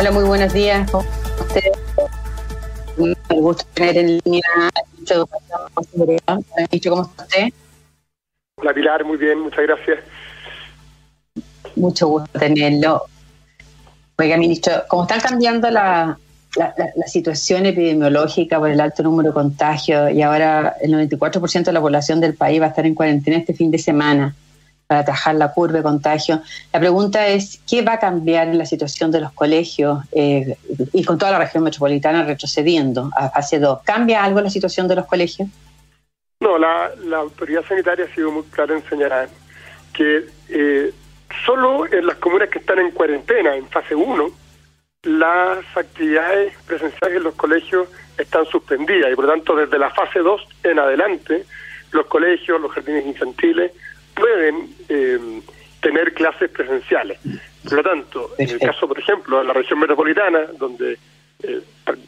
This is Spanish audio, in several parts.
Hola, muy buenos días. ¿Cómo ustedes? Un gusto tener en línea ¿Cómo está usted? Hola Pilar, muy bien, muchas gracias. Mucho gusto tenerlo. Oiga, ministro, como están cambiando la, la, situación epidemiológica por el alto número de contagios y ahora el 94% de la población del país va a estar en cuarentena este fin de semana para atajar la curva de contagio. La pregunta es, ¿qué va a cambiar en la situación de los colegios eh, y con toda la región metropolitana retrocediendo a fase 2? ¿Cambia algo la situación de los colegios? No, la, autoridad sanitaria ha sido muy clara en señalar que eh, solo en las comunas que están en cuarentena, en fase 1, las actividades presenciales en los colegios están suspendidas y por lo tanto desde la fase 2 en adelante los colegios, los jardines infantiles pueden eh, tener clases presenciales. Por lo tanto, en el caso, por ejemplo, de la región metropolitana, donde eh,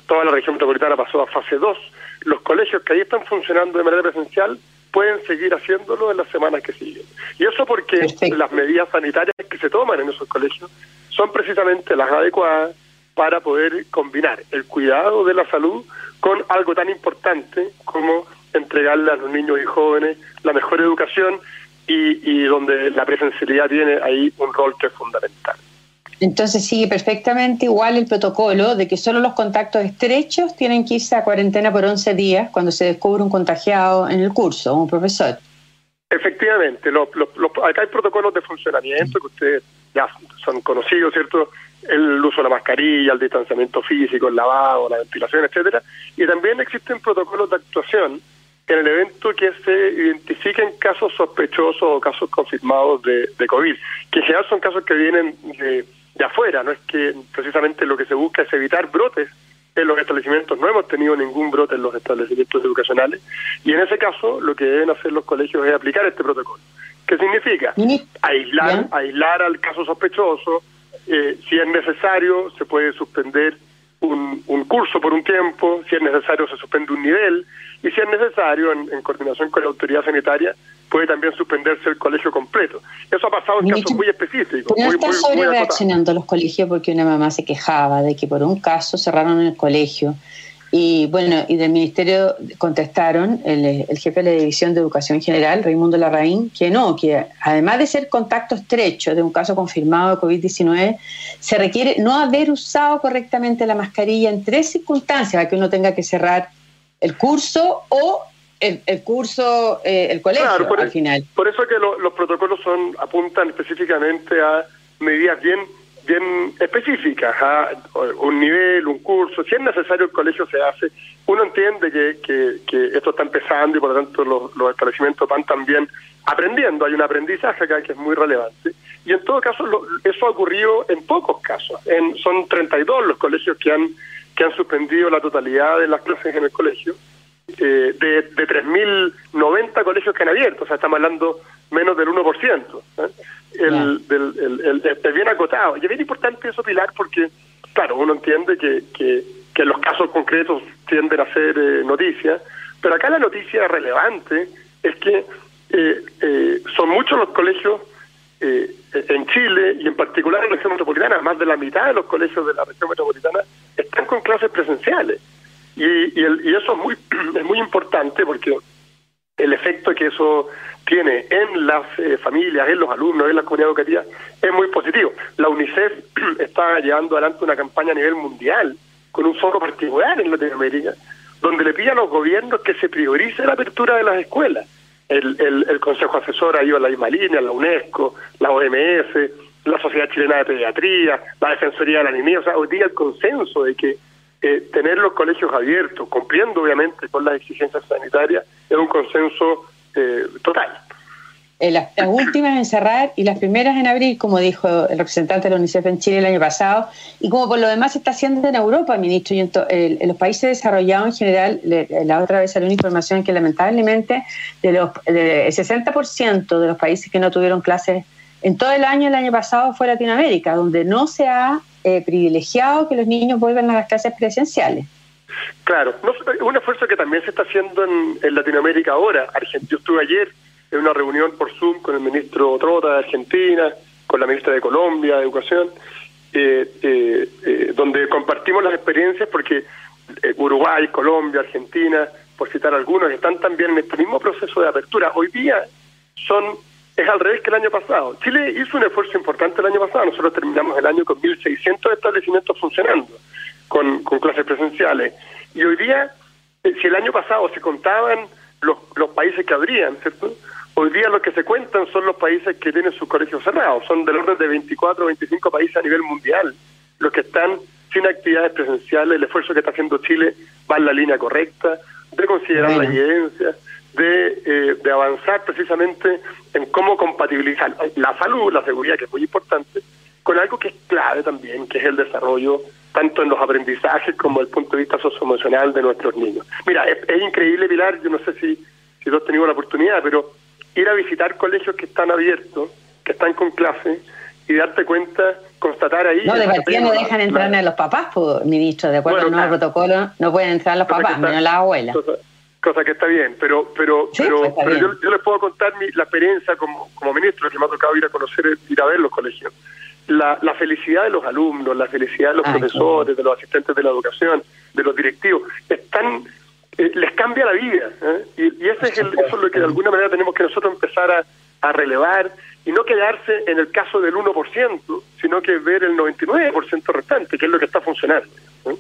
toda la región metropolitana pasó a fase 2, los colegios que ahí están funcionando de manera presencial pueden seguir haciéndolo en las semanas que siguen. Y eso porque las medidas sanitarias que se toman en esos colegios son precisamente las adecuadas para poder combinar el cuidado de la salud con algo tan importante como entregarle a los niños y jóvenes la mejor educación y, y donde la presencialidad tiene ahí un rol que es fundamental. Entonces sigue perfectamente igual el protocolo de que solo los contactos estrechos tienen que irse a cuarentena por 11 días cuando se descubre un contagiado en el curso, un profesor. Efectivamente, acá hay protocolos de funcionamiento que ustedes ya son conocidos, ¿cierto? El uso de la mascarilla, el distanciamiento físico, el lavado, la ventilación, etcétera. Y también existen protocolos de actuación en el evento que se identifiquen casos sospechosos o casos confirmados de, de COVID, que en general son casos que vienen de de afuera, no es que precisamente lo que se busca es evitar brotes en los establecimientos, no hemos tenido ningún brote en los establecimientos educacionales y en ese caso lo que deben hacer los colegios es aplicar este protocolo. ¿Qué significa? Aislar, aislar al caso sospechoso, eh, si es necesario se puede suspender un, un, curso por un tiempo, si es necesario se suspende un nivel y si es necesario en coordinación con la autoridad sanitaria puede también suspenderse el colegio completo. Eso ha pasado en casos muy específicos. No están sobre reaccionando los colegios porque una mamá se quejaba de que por un caso cerraron el colegio. Y bueno, y del ministerio contestaron el, jefe de la División de Educación General, Raimundo Larraín, que no, que además de ser contacto estrecho de un caso confirmado de COVID-19, se requiere no haber usado correctamente la mascarilla en tres circunstancias para que uno tenga que cerrar el curso o el, curso, eh, el colegio por, al final. Por eso es que los protocolos son apuntan específicamente a medidas bien bien específicas, a un nivel, un curso, si es necesario el colegio se hace. Uno entiende que, que, esto está empezando y por lo tanto los, establecimientos van también aprendiendo, hay un aprendizaje acá que es muy relevante. Y en todo caso eso ha ocurrido en pocos casos, en, son 32 los colegios que han, que han suspendido la totalidad de las clases en el colegio eh, de, de 3.090 colegios que han abierto, o sea, estamos hablando menos del 1%. ¿eh? El, del, el, es bien acotado. Y es bien importante eso, Pilar, porque, claro, uno entiende que, que, que los casos concretos tienden a ser eh, noticias, pero acá la noticia relevante es que eh, eh, son muchos los colegios en Chile y en particular en la región metropolitana, más de la mitad de los colegios de la región metropolitana están con clases presenciales. Y, y, eso es muy, es muy importante porque el efecto que eso tiene en las eh, familias, en los alumnos, en la comunidad educativa, es muy positivo. La UNICEF está llevando adelante una campaña a nivel mundial, con un foco particular en Latinoamérica, donde le pide a los gobiernos que se priorice la apertura de las escuelas. El, el, el Consejo Asesor ha ido a la misma línea, la UNESCO, la OMS, la Sociedad Chilena de Pediatría, la Defensoría de la Niñez, o sea, hoy día el consenso de que eh, tener los colegios abiertos, cumpliendo obviamente con las exigencias sanitarias, es un consenso eh, total. Eh, las, últimas en cerrar y las primeras en abrir, como dijo el representante de la UNICEF en Chile el año pasado, y como por lo demás se está haciendo en Europa, ministro, y en, los países desarrollados en general, la otra vez salió una información que lamentablemente de los, de, el 60% de los países que no tuvieron clases en todo el año, el año pasado, fue Latinoamérica, donde no se ha eh, privilegiado que los niños vuelvan a las clases presenciales. Claro, un esfuerzo que también se está haciendo en, Latinoamérica ahora. Yo estuve ayer en una reunión por Zoom con el ministro Trota de Argentina, con la ministra de Colombia de Educación, eh, eh, donde compartimos las experiencias porque eh, Uruguay, Colombia, Argentina, por citar algunos, están también en este mismo proceso de apertura. Hoy día son es al revés que el año pasado. Chile hizo un esfuerzo importante el año pasado. Nosotros terminamos el año con 1.600 establecimientos funcionando, con, con clases presenciales. Y hoy día, eh, si el año pasado se contaban los, los países que habrían, ¿cierto? Hoy día los que se cuentan son los países que tienen sus colegios cerrados. Son del orden de 24 o 25 países a nivel mundial los que están sin actividades presenciales. El esfuerzo que está haciendo Chile va en la línea correcta de considerar la evidencia, de, eh, de avanzar precisamente en cómo compatibilizar la salud, la seguridad, que es muy importante, con algo que es clave también, que es el desarrollo tanto en los aprendizajes como desde el punto de vista socioemocional de nuestros niños. Mira, es, increíble, Pilar, yo no sé si, si tú has tenido la oportunidad, pero ir a visitar colegios que están abiertos, que están con clase, y darte cuenta, constatar ahí... No, de partida no dejan entrar a los papás, pues, ministro, de acuerdo bueno, al nuevo protocolo, no pueden entrar los papás, menos la abuela. cosa que está bien, pero pero pero, pues, Yo, les puedo contar mi, la experiencia como, como ministro que me ha tocado ir a conocer, ir a ver los colegios. La, la felicidad de los alumnos, la felicidad de los profesores, de los asistentes de la educación, de los directivos, están eh, les cambia la vida. ¿eh? Y, ese es el, eso es lo que de alguna manera tenemos que nosotros empezar a, a relevar y no quedarse en el caso del 1%, sino que ver el 99% restante, que es lo que está funcionando. ¿eh?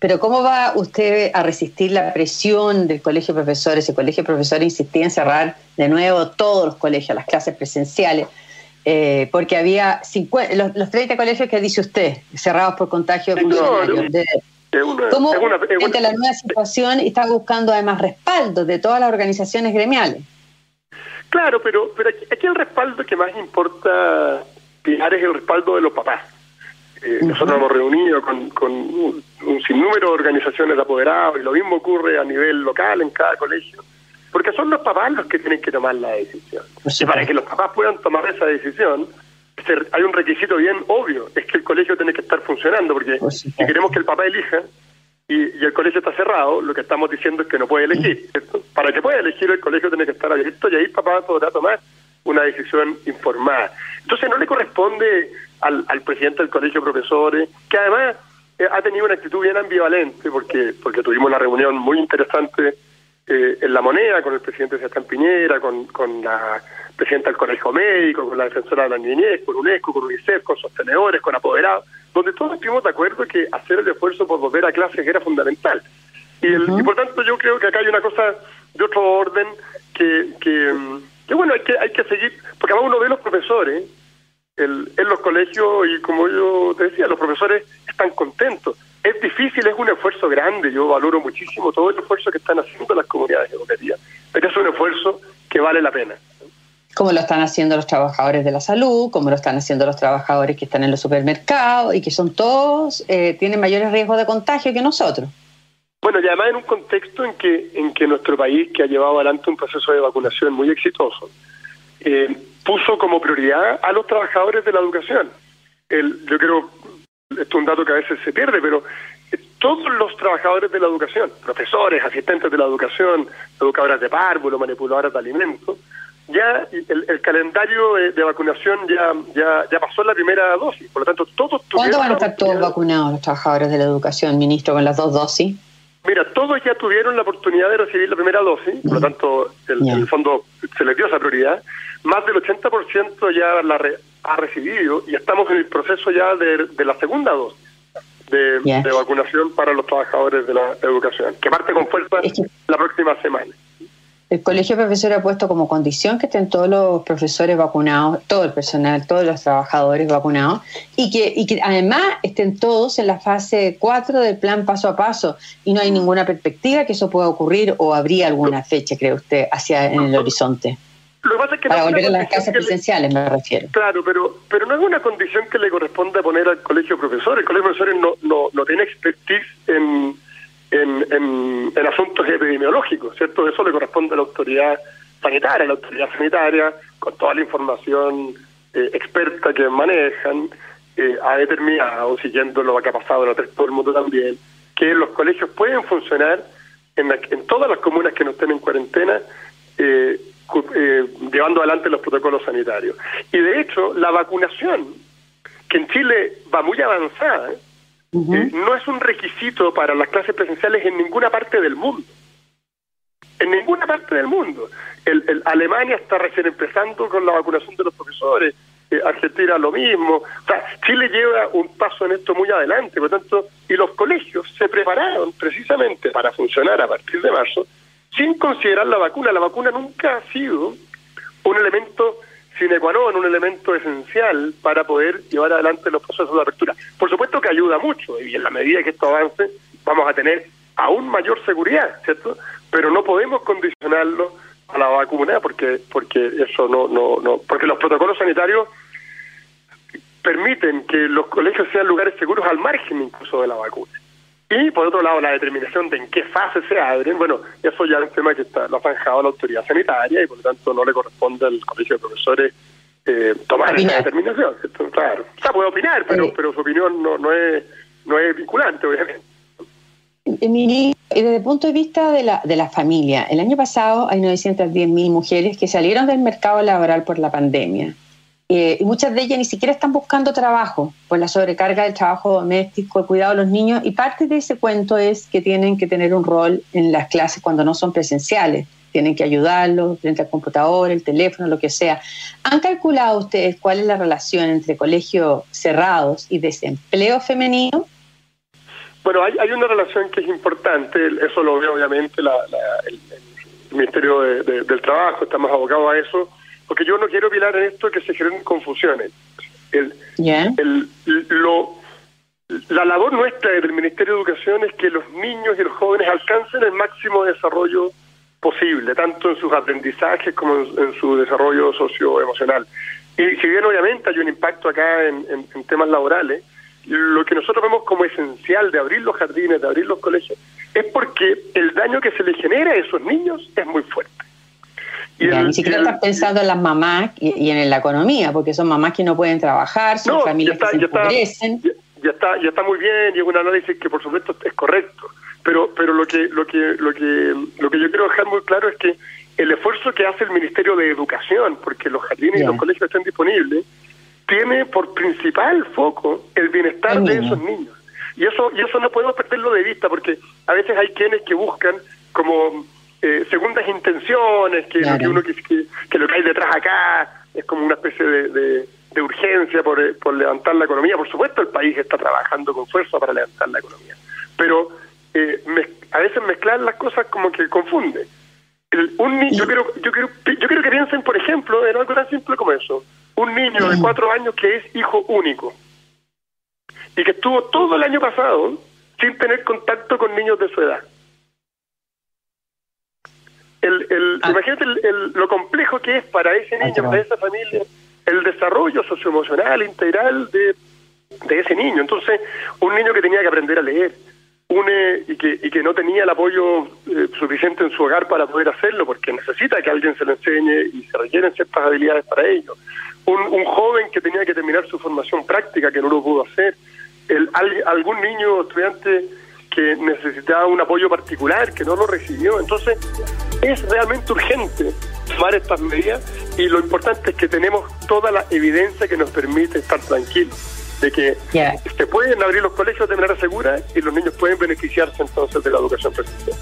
Pero ¿cómo va usted a resistir la presión del colegio de profesores? El colegio de profesores insistía en cerrar de nuevo todos los colegios, las clases presenciales, eh, porque había los, 30 colegios que dice usted, cerrados por contagio de funcionarios. ¿Cómo ante la nueva situación está buscando además respaldo de todas las organizaciones gremiales? Claro, pero, pero aquí, el respaldo que más importa, Pilar, es el respaldo de los papás eh, nosotros hemos reunido con, con un, sinnúmero de organizaciones de apoderados y lo mismo ocurre a nivel local en cada colegio, porque son los papás los que tienen que tomar la decisión. Y para que los papás puedan tomar esa decisión, hay un requisito bien obvio, es que el colegio tiene que estar funcionando, porque si queremos que el papá elija y, el colegio está cerrado, lo que estamos diciendo es que no puede elegir. Para que pueda elegir el colegio tiene que estar abierto y ahí el papá podrá tomar una decisión informada. Entonces no le corresponde al, al presidente del colegio de profesores, que además eh, ha tenido una actitud bien ambivalente, porque, porque tuvimos una reunión muy interesante eh, en La Moneda con el presidente Sebastián Piñera, con, con la presidenta del Colegio Médico, con la defensora de la niñez, con UNESCO, con UNICEF, con sostenedores, con apoderados, donde todos estuvimos de acuerdo que hacer el esfuerzo por volver a clases era fundamental. Y, el, y por tanto yo creo que acá hay una cosa de otro orden que, que, que bueno, hay que, hay que seguir, porque además uno ve los profesores, el, en los colegios y como yo te decía, los profesores están contentos. Es difícil, es un esfuerzo grande, yo valoro muchísimo todo el esfuerzo que están haciendo las comunidades educativas, pero es un esfuerzo que vale la pena. Como lo están haciendo los trabajadores de la salud, como lo están haciendo los trabajadores que están en los supermercados y que son todos, eh, tienen mayores riesgos de contagio que nosotros. Bueno, y además en un contexto en que, en que nuestro país, que ha llevado adelante un proceso de vacunación muy exitoso, eh, puso como prioridad a los trabajadores de la educación. El, yo creo, esto es un dato que a veces se pierde, pero eh, todos los trabajadores de la educación, profesores, asistentes de la educación, educadoras de párvulo, manipuladoras de alimentos, ya el, calendario de, vacunación ya, ya ya pasó la primera dosis, por lo tanto todos ¿Cuándo van a estar todos vacunados los trabajadores de la educación, ministro, con las dos dosis? Mira, todos ya tuvieron la oportunidad de recibir la primera dosis, por lo tanto, el, el fondo se les dio esa prioridad. Más del 80% ya la ha recibido y estamos en el proceso ya de, la segunda dosis de, vacunación para los trabajadores de la educación, que parte con fuerza la próxima semana. El Colegio de Profesores ha puesto como condición que estén todos los profesores vacunados, todo el personal, todos los trabajadores vacunados y que, y que además estén todos en la fase 4 del plan paso a paso y no hay ninguna perspectiva que eso pueda ocurrir o habría alguna fecha, cree usted, hacia en el horizonte. Lo que pasa es que Para volver a las casas presenciales, me refiero. Claro, pero pero no es una condición que le corresponde poner al colegio de profesores. El colegio de profesores no, no, no tiene expertise en, en, en, asuntos epidemiológicos, ¿cierto? Eso le corresponde a la autoridad sanitaria, la autoridad sanitaria, con toda la información eh, experta que manejan, eh, ha determinado, siguiendo lo que ha pasado en todo el mundo también, que los colegios pueden funcionar en, en todas las comunas que no estén en cuarentena eh, eh, llevando adelante los protocolos sanitarios. Y de hecho, la vacunación, que en Chile va muy avanzada, no es un requisito para las clases presenciales en ninguna parte del mundo. En ninguna parte del mundo. El, Alemania está recién empezando con la vacunación de los profesores, eh, Argentina lo mismo. O sea, Chile lleva un paso en esto muy adelante, por lo tanto, y los colegios se prepararon precisamente para funcionar a partir de marzo sin considerar la vacuna. La vacuna nunca ha sido un elemento sine qua non, un elemento esencial para poder llevar adelante los procesos de apertura. Por supuesto que ayuda mucho y en la medida que esto avance vamos a tener aún mayor seguridad, ¿cierto? Pero no podemos condicionarlo a la vacuna porque porque eso no no no porque los protocolos sanitarios permiten que los colegios sean lugares seguros al margen incluso de la vacuna. Y por otro lado, la determinación de en qué fase se abren, bueno, eso ya es un tema que está, lo ha zanjado la autoridad sanitaria y por lo tanto no le corresponde al colegio de profesores eh, tomar esa determinación. Claro, o sea, puede opinar, pero, eh. pero su opinión no, no, es, no es vinculante, obviamente. Y desde el punto de vista de la, de la familia, el año pasado hay 910.000 mujeres que salieron del mercado laboral por la pandemia. Eh, y muchas de ellas ni siquiera están buscando trabajo por la sobrecarga del trabajo doméstico, el cuidado de los niños. Y parte de ese cuento es que tienen que tener un rol en las clases cuando no son presenciales. Tienen que ayudarlos frente al computador, el teléfono, lo que sea. ¿Han calculado ustedes cuál es la relación entre colegios cerrados y desempleo femenino? Bueno, hay, hay una relación que es importante, eso lo ve obviamente la, el, Ministerio del Trabajo, estamos abocados a eso, porque yo no quiero pilar en esto que se generen confusiones. El, el, lo, la labor nuestra del Ministerio de Educación es que los niños y los jóvenes alcancen el máximo desarrollo posible, tanto en sus aprendizajes como en, su desarrollo socioemocional. Y si bien obviamente hay un impacto acá en, en temas laborales, lo que nosotros vemos como esencial de abrir los jardines, de abrir los colegios, es porque el daño que se le genera a esos niños es muy fuerte. Ni siquiera estás pensando en las mamás y, en la economía, porque son mamás que no pueden trabajar, son familias que se empobrecen. Ya, está, ya está muy bien y es un análisis que por supuesto es correcto, pero pero lo que lo que lo que lo que yo quiero dejar muy claro es que el esfuerzo que hace el Ministerio de Educación, porque los jardines y los colegios estén disponibles, tiene por principal foco el bienestar de esos niños. Y eso y eso no podemos perderlo de vista, porque a veces hay quienes que buscan como eh, segundas intenciones, que, lo que uno que, que, lo que hay detrás acá es como una especie de, de, urgencia por, eh, por, levantar la economía. Por supuesto, el país está trabajando con fuerza para levantar la economía, pero eh, a veces mezclar las cosas como que confunde. El, un yo quiero yo quiero yo quiero que piensen, por ejemplo, en algo tan simple como eso. Un niño de cuatro años que es hijo único y que estuvo todo el año pasado sin tener contacto con niños de su edad el, el, ah. Imagínate lo complejo que es para ese ah, niño, para esa familia, el desarrollo socioemocional integral de, de ese niño. Entonces, un niño que tenía que aprender a leer, une y que, y que no tenía el apoyo eh, suficiente en su hogar para poder hacerlo, porque necesita que alguien se lo enseñe y se requieren ciertas habilidades para ello. Un, un joven que tenía que terminar su formación práctica, que no lo pudo hacer. El, algún niño estudiante que necesitaba un apoyo particular, que no lo recibió. Entonces, es realmente urgente tomar estas medidas y lo importante es que tenemos toda la evidencia que nos permite estar tranquilos de que se pueden abrir los colegios de manera segura y los niños pueden beneficiarse entonces de la educación presencial.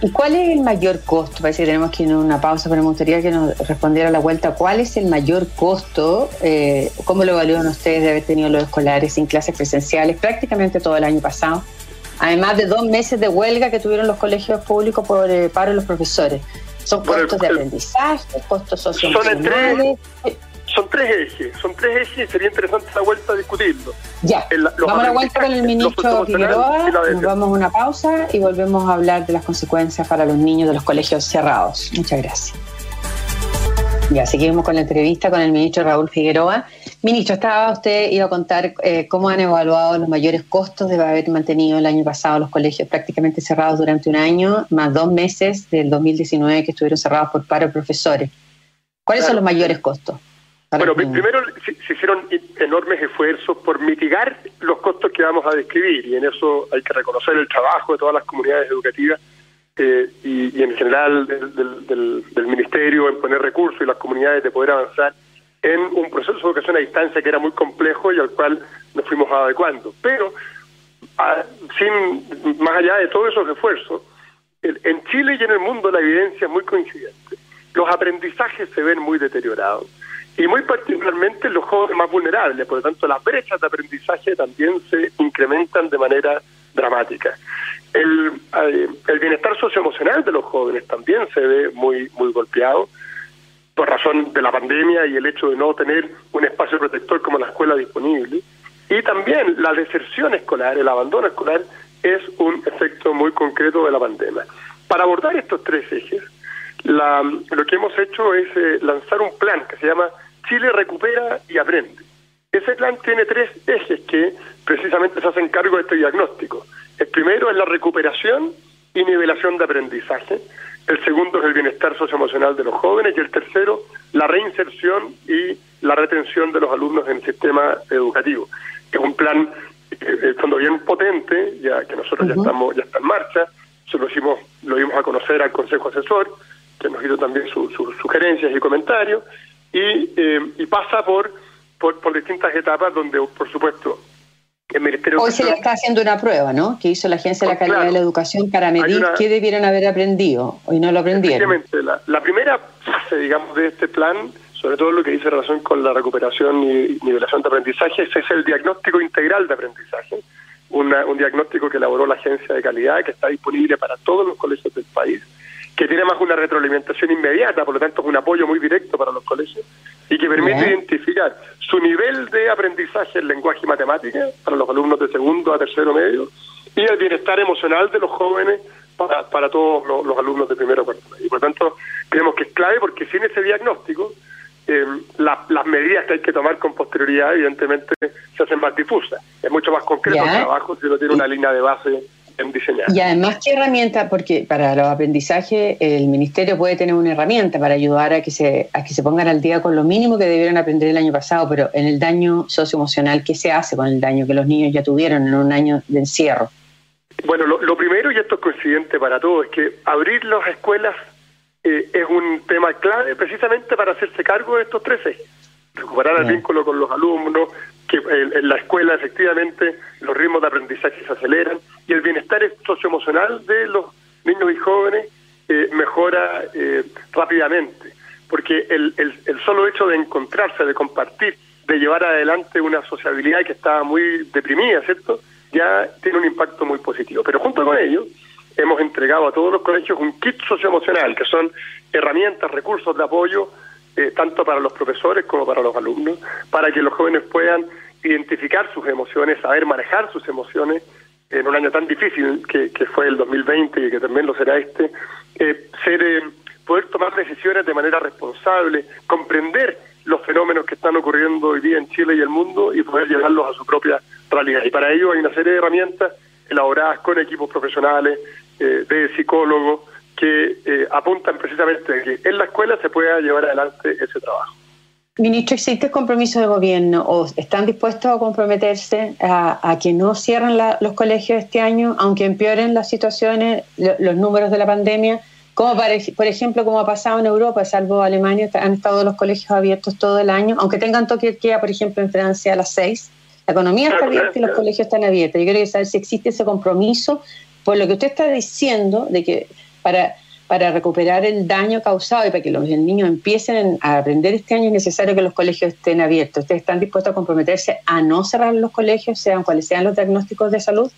¿Y cuál es el mayor costo? Parece que tenemos que ir a una pausa, pero me gustaría que nos respondiera a la vuelta. ¿Cuál es el mayor costo? Eh, ¿Cómo lo evalúan ustedes de haber tenido los escolares sin clases presenciales prácticamente todo el año pasado? Además de dos meses de huelga que tuvieron los colegios públicos por el paro de los profesores. Son costos de aprendizaje, costos socioemocionales. Son tres ejes, son tres ejes y sería interesante la vuelta a discutirlo. Ya, vamos a la vuelta con el ministro Figueroa, nos vamos a una pausa y volvemos a hablar de las consecuencias para los niños de los colegios cerrados. Muchas gracias. Ya, seguimos con la entrevista con el ministro Raúl Figueroa. Ministro, estaba usted iba a contar eh, cómo han evaluado los mayores costos de haber mantenido el año pasado los colegios prácticamente cerrados durante un año, más dos meses del 2019 que estuvieron cerrados por paro de profesores. ¿Cuáles son los mayores costos? Bueno, primero se, hicieron enormes esfuerzos por mitigar los costos que vamos a describir y en eso hay que reconocer el trabajo de todas las comunidades educativas eh, y, en general del, del Ministerio en poner recursos y las comunidades de poder avanzar en un proceso de educación a distancia que era muy complejo y al cual nos fuimos adecuando. Pero sin más allá de todos esos esfuerzos, en Chile y en el mundo la evidencia es muy coincidente. Los aprendizajes se ven muy deteriorados y muy particularmente los jóvenes más vulnerables, por lo tanto las brechas de aprendizaje también se incrementan de manera dramática. El, eh, el bienestar socioemocional de los jóvenes también se ve muy, muy golpeado por razón de la pandemia y el hecho de no tener un espacio protector como la escuela disponible. Y también la deserción escolar, el abandono escolar, es un efecto muy concreto de la pandemia. Para abordar estos tres ejes, lo que hemos hecho es eh, lanzar un plan que se llama Chile recupera y aprende. Ese plan tiene tres ejes que precisamente se hacen cargo de este diagnóstico. El primero es la recuperación y nivelación de aprendizaje el segundo es el bienestar socioemocional de los jóvenes y el tercero, la reinserción y la retención de los alumnos en el sistema educativo. Es un plan, eh, fondo bien potente, ya que nosotros ya estamos ya está en marcha, se lo hicimos, lo dimos a conocer al Consejo Asesor, que nos hizo también sus sugerencias y comentarios, y, eh, y pasa por, por, por distintas etapas donde, por supuesto, Hoy se le está haciendo una prueba, ¿no? Que hizo la Agencia de la Calidad de la Educación para medir qué debieran haber aprendido. Hoy no lo aprendieron. La, la, primera fase, digamos, de este plan, sobre todo lo que dice relación con la recuperación y nivelación de aprendizaje, ese es el diagnóstico integral de aprendizaje. un diagnóstico que elaboró la Agencia de Calidad, que está disponible para todos los colegios del país que tiene más una retroalimentación inmediata, por lo tanto es un apoyo muy directo para los colegios y que permite identificar su nivel de aprendizaje en lenguaje y matemática para los alumnos de segundo a tercero medio y el bienestar emocional de los jóvenes para, para todos los, alumnos de primero a cuarto medio. Y por lo tanto creemos que es clave porque sin ese diagnóstico eh, las medidas que hay que tomar con posterioridad evidentemente se hacen más difusas. Es mucho más concreto el trabajo si uno tiene una línea de base y además, ¿qué herramienta? Porque para los aprendizajes el ministerio puede tener una herramienta para ayudar a que se a que se pongan al día con lo mínimo que debieron aprender el año pasado, pero en el daño socioemocional, ¿qué se hace con el daño que los niños ya tuvieron en un año de encierro? Bueno, lo, primero, y esto es coincidente para todos, es que abrir las escuelas eh, es un tema clave precisamente para hacerse cargo de estos tres ejes. Recuperar el vínculo con los alumnos, que en la escuela efectivamente los ritmos de aprendizaje se aceleran y el bienestar socioemocional de los niños y jóvenes eh, mejora eh, rápidamente, porque el, el, el, solo hecho de encontrarse, de compartir, de llevar adelante una sociabilidad que estaba muy deprimida, ¿cierto? Ya tiene un impacto muy positivo. Pero junto con ello, hemos entregado a todos los colegios un kit socioemocional, que son herramientas, recursos de apoyo eh, tanto para los profesores como para los alumnos, para que los jóvenes puedan identificar sus emociones, saber manejar sus emociones en un año tan difícil que, fue el 2020 y que también lo será este, eh, ser, eh, poder tomar decisiones de manera responsable, comprender los fenómenos que están ocurriendo hoy día en Chile y el mundo y poder llevarlos a su propia realidad. Y para ello hay una serie de herramientas elaboradas con equipos profesionales, de psicólogos, que eh, apuntan precisamente a que en la escuela se pueda llevar adelante ese trabajo. Ministro, ¿existe compromiso de gobierno o están dispuestos a comprometerse a, que no cierren los colegios este año, aunque empeoren las situaciones, los números de la pandemia? Como por ejemplo, como ha pasado en Europa, salvo Alemania, han estado los colegios abiertos todo el año, aunque tengan toque de queda, por ejemplo, en Francia a las seis. La economía está abierta y los colegios están abiertos. Yo quiero saber si existe ese compromiso por lo que usted está diciendo de que para, para recuperar el daño causado y para que los niños empiecen a aprender este año es necesario que los colegios estén abiertos. ¿Ustedes están dispuestos a comprometerse a no cerrar los colegios, sean cuales sean los diagnósticos de salud?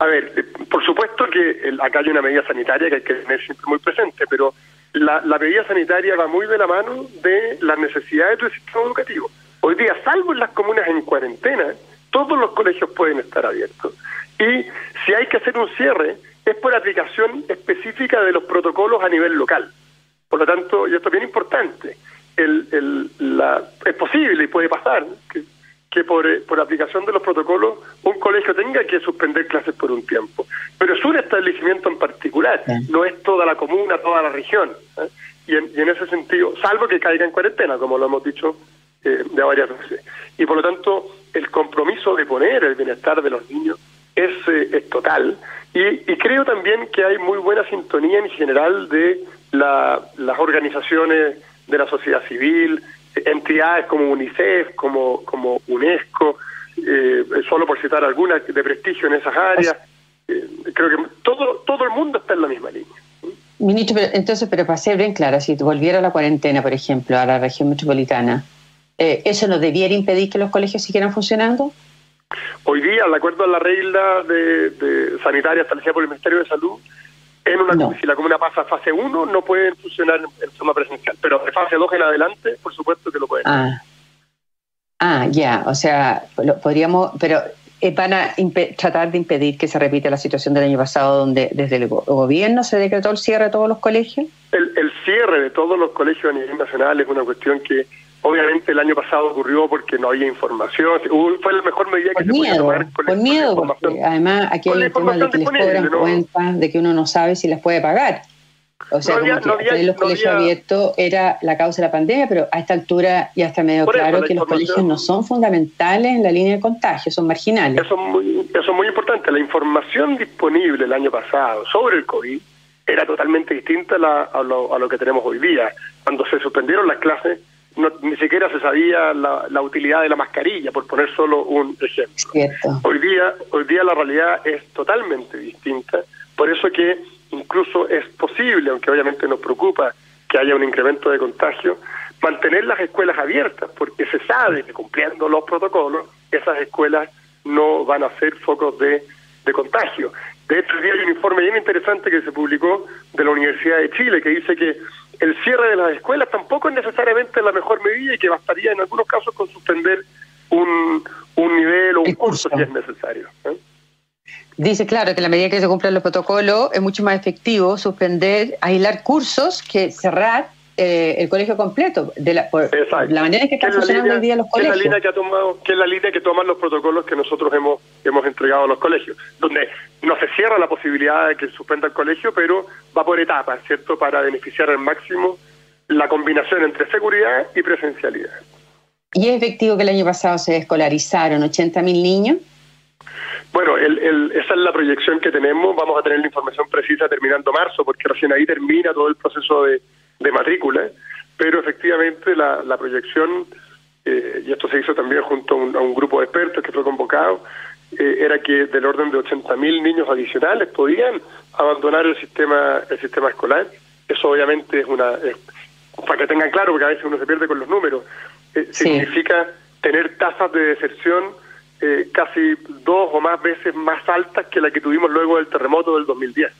A ver, eh, por supuesto que acá hay una medida sanitaria que hay que tener siempre muy presente, pero la, la medida sanitaria va muy de la mano de las necesidades del sistema educativo. Hoy día, salvo en las comunas en cuarentena, todos los colegios pueden estar abiertos. Y si hay que hacer un cierre, es por aplicación específica de los protocolos a nivel local. Por lo tanto, y esto es bien importante, el, la, es posible y puede pasar que, que por, eh, por aplicación de los protocolos un colegio tenga que suspender clases por un tiempo. Pero es un establecimiento en particular, no es toda la comuna, toda la región. ¿eh? Y, en, y, en, ese sentido, salvo que caiga en cuarentena, como lo hemos dicho eh, de varias veces. Y por lo tanto, el compromiso de poner el bienestar de los niños es, es total y, creo también que hay muy buena sintonía en general de las organizaciones de la sociedad civil, entidades como UNICEF, como, como UNESCO, eh, solo por citar algunas de prestigio en esas áreas. Eh, creo que todo, todo el mundo está en la misma línea. Ministro, pero, entonces, pero para ser bien claro, si volviera la cuarentena, por ejemplo, a la región metropolitana, eh, ¿eso no debiera impedir que los colegios siguieran funcionando? Hoy día, de acuerdo a la regla de, sanitaria establecida por el Ministerio de Salud, en una, si la comuna pasa a fase 1, no pueden funcionar en forma presencial, pero de fase 2 en adelante, por supuesto que lo pueden. Ah, ah ya, o sea, podríamos, pero eh, van a tratar de impedir que se repita la situación del año pasado donde desde el gobierno se decretó el cierre de todos los colegios? El, el, cierre de todos los colegios a nivel nacional es una cuestión que obviamente el año pasado ocurrió porque no había información, fue la mejor medida que se podía tomar. Con, por miedo, porque además aquí hay el tema de que les cobran cuentas, de que uno no sabe si las puede pagar. O sea, como que los colegios abiertos era la causa de la pandemia, pero a esta altura ya está medio claro que los colegios no son fundamentales en la línea de contagio, son marginales. Eso es muy, eso es muy importante. La información disponible el año pasado sobre el COVID era totalmente distinta a, lo, a lo, que tenemos hoy día. Cuando se suspendieron las clases, ni siquiera se sabía la, la, utilidad de la mascarilla, por poner solo un ejemplo. Hoy día, hoy día la realidad es totalmente distinta. Por eso que incluso es posible, aunque obviamente nos preocupa que haya un incremento de contagio, mantener las escuelas abiertas, porque se sabe que cumpliendo los protocolos, esas escuelas no van a ser focos de, de contagio. De hecho, hay un informe bien interesante que se publicó de la Universidad de Chile que dice que el cierre de las escuelas tampoco es necesariamente la mejor medida y que bastaría en algunos casos con suspender un, un nivel o un curso si es necesario. ¿eh? Dice, claro, que en la medida que se cumplan los protocolos es mucho más efectivo suspender, aislar cursos que cerrar eh, el colegio completo. De la, por, la manera en que están funcionando hoy día los colegios. Es la línea que, ha tomado, que es la línea que toman los protocolos que nosotros hemos, hemos entregado a los colegios, donde no se cierra la posibilidad de que suspenda el colegio, pero va por etapas, ¿cierto?, para beneficiar al máximo la combinación entre seguridad y presencialidad. ¿Y es efectivo que el año pasado se escolarizaron 80.000 niños? Bueno, el, esa es la proyección que tenemos. Vamos a tener la información precisa terminando marzo, porque recién ahí termina todo el proceso de, matrícula. Pero efectivamente la, proyección, eh, y esto se hizo también junto a un, grupo de expertos que fue convocado, eh, era que del orden de 80.000 niños adicionales podían abandonar el sistema el sistema escolar. Eso obviamente es una... para que tengan claro, porque a veces uno se pierde con los números, eh, significa tener tasas de deserción eh, casi dos o más veces más altas que la que tuvimos luego del terremoto del 2010.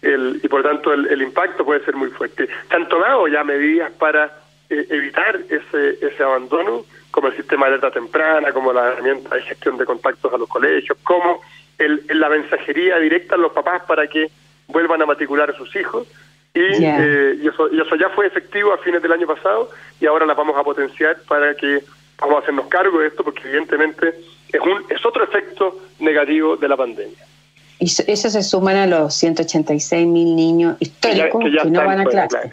El, y por tanto el, impacto puede ser muy fuerte. Se han tomado ya medidas para eh, evitar ese, ese abandono, como el sistema de alerta temprana, como la herramienta de gestión de contactos a los colegios, como el, la mensajería directa a los papás para que vuelvan a matricular a sus hijos. Y, eh, y, eso, y eso ya fue efectivo a fines del año pasado y ahora la vamos a potenciar para que vamos a hacernos cargo de esto porque evidentemente es, un, es otro efecto negativo de la pandemia. Y eso se suman a los 186 mil niños históricos que, no van a clase.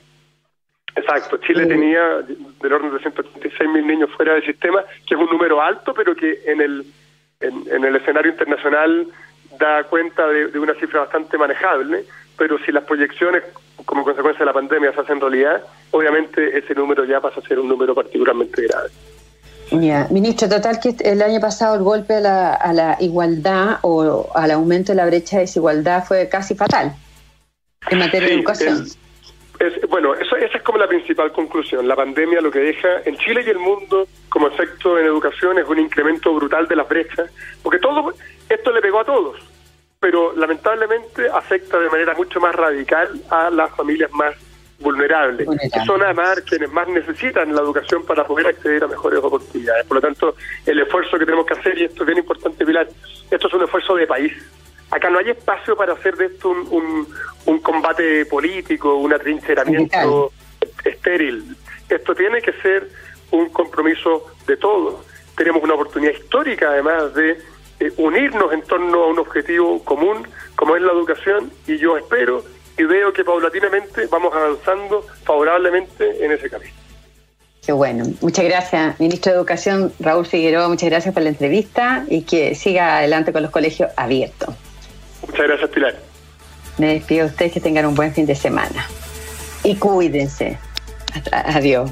Exacto, Chile tenía del orden de 186 mil niños fuera del sistema, que es un número alto, pero que en el, en, el escenario internacional da cuenta de, de, una cifra bastante manejable, pero si las proyecciones como consecuencia de la pandemia se hacen realidad, obviamente ese número ya pasa a ser un número particularmente grave. Ya, ministro, total que el año pasado el golpe a la, a la igualdad o al aumento de la brecha de desigualdad fue casi fatal en materia de educación. bueno, eso, esa es como la principal conclusión. La pandemia lo que deja en Chile y el mundo como efecto en educación es un incremento brutal de las brechas, porque todo esto le pegó a todos, pero lamentablemente afecta de manera mucho más radical a las familias más vulnerables, que son además quienes más necesitan la educación para poder acceder a mejores oportunidades. Por lo tanto, el esfuerzo que tenemos que hacer, y esto es bien importante, Pilar, esto es un esfuerzo de país. Acá no hay espacio para hacer de esto un, un, combate político, un atrincheramiento estéril. Esto tiene que ser un compromiso de todos. Tenemos una oportunidad histórica, además, de eh, unirnos en torno a un objetivo común, como es la educación, y yo espero y veo que paulatinamente vamos avanzando favorablemente en ese camino. Qué bueno. Muchas gracias, ministro de Educación Raúl Figueroa. Muchas gracias por la entrevista y que siga adelante con los colegios abiertos. Muchas gracias, Pilar. Me despido a ustedes que tengan un buen fin de semana. Y cuídense. Adiós.